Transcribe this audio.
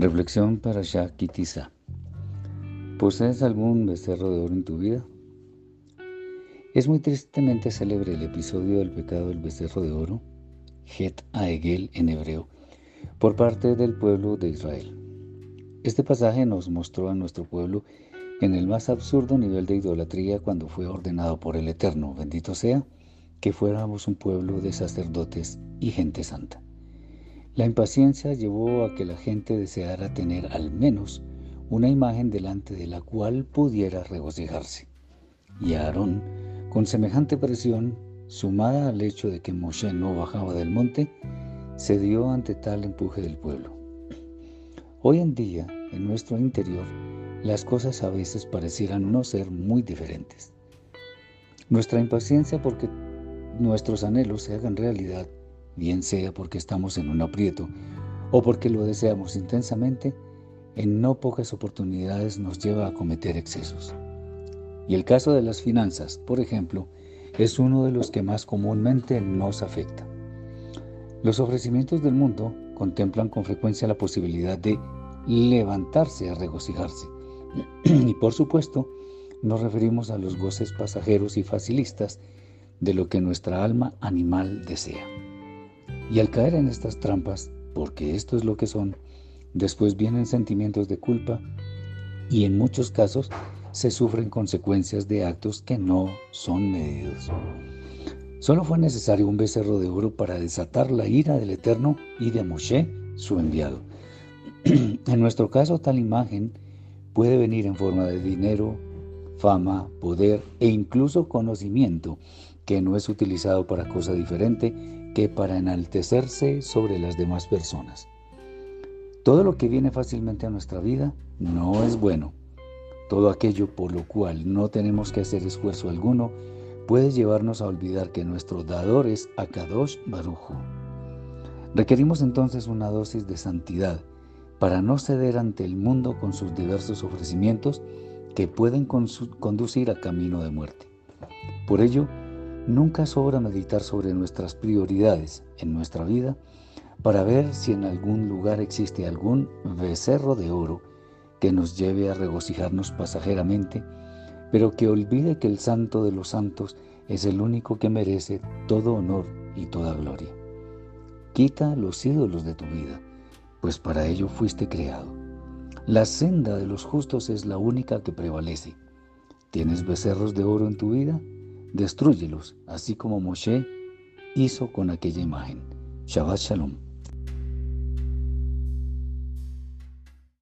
Reflexión para Shah ¿Posees algún becerro de oro en tu vida? Es muy tristemente célebre el episodio del pecado del becerro de oro, Het Aegel en hebreo, por parte del pueblo de Israel. Este pasaje nos mostró a nuestro pueblo en el más absurdo nivel de idolatría cuando fue ordenado por el Eterno, bendito sea, que fuéramos un pueblo de sacerdotes y gente santa. La impaciencia llevó a que la gente deseara tener al menos una imagen delante de la cual pudiera regocijarse. Y Aarón, con semejante presión, sumada al hecho de que Moshe no bajaba del monte, cedió ante tal empuje del pueblo. Hoy en día, en nuestro interior, las cosas a veces parecieran no ser muy diferentes. Nuestra impaciencia porque nuestros anhelos se hagan realidad bien sea porque estamos en un aprieto o porque lo deseamos intensamente, en no pocas oportunidades nos lleva a cometer excesos. Y el caso de las finanzas, por ejemplo, es uno de los que más comúnmente nos afecta. Los ofrecimientos del mundo contemplan con frecuencia la posibilidad de levantarse a regocijarse. Y por supuesto, nos referimos a los goces pasajeros y facilistas de lo que nuestra alma animal desea. Y al caer en estas trampas, porque esto es lo que son, después vienen sentimientos de culpa y en muchos casos se sufren consecuencias de actos que no son medidos. Solo fue necesario un becerro de oro para desatar la ira del Eterno y de Moshe, su enviado. en nuestro caso, tal imagen puede venir en forma de dinero, fama, poder e incluso conocimiento que no es utilizado para cosa diferente que para enaltecerse sobre las demás personas. Todo lo que viene fácilmente a nuestra vida no es bueno. Todo aquello por lo cual no tenemos que hacer esfuerzo alguno puede llevarnos a olvidar que nuestro dador es Akadosh Barujo. Requerimos entonces una dosis de santidad para no ceder ante el mundo con sus diversos ofrecimientos que pueden conducir a camino de muerte. Por ello, Nunca sobra meditar sobre nuestras prioridades en nuestra vida para ver si en algún lugar existe algún becerro de oro que nos lleve a regocijarnos pasajeramente, pero que olvide que el santo de los santos es el único que merece todo honor y toda gloria. Quita los ídolos de tu vida, pues para ello fuiste creado. La senda de los justos es la única que prevalece. ¿Tienes becerros de oro en tu vida? Destruyelos, así como Moshe hizo con aquella imagen. Shabbat Shalom.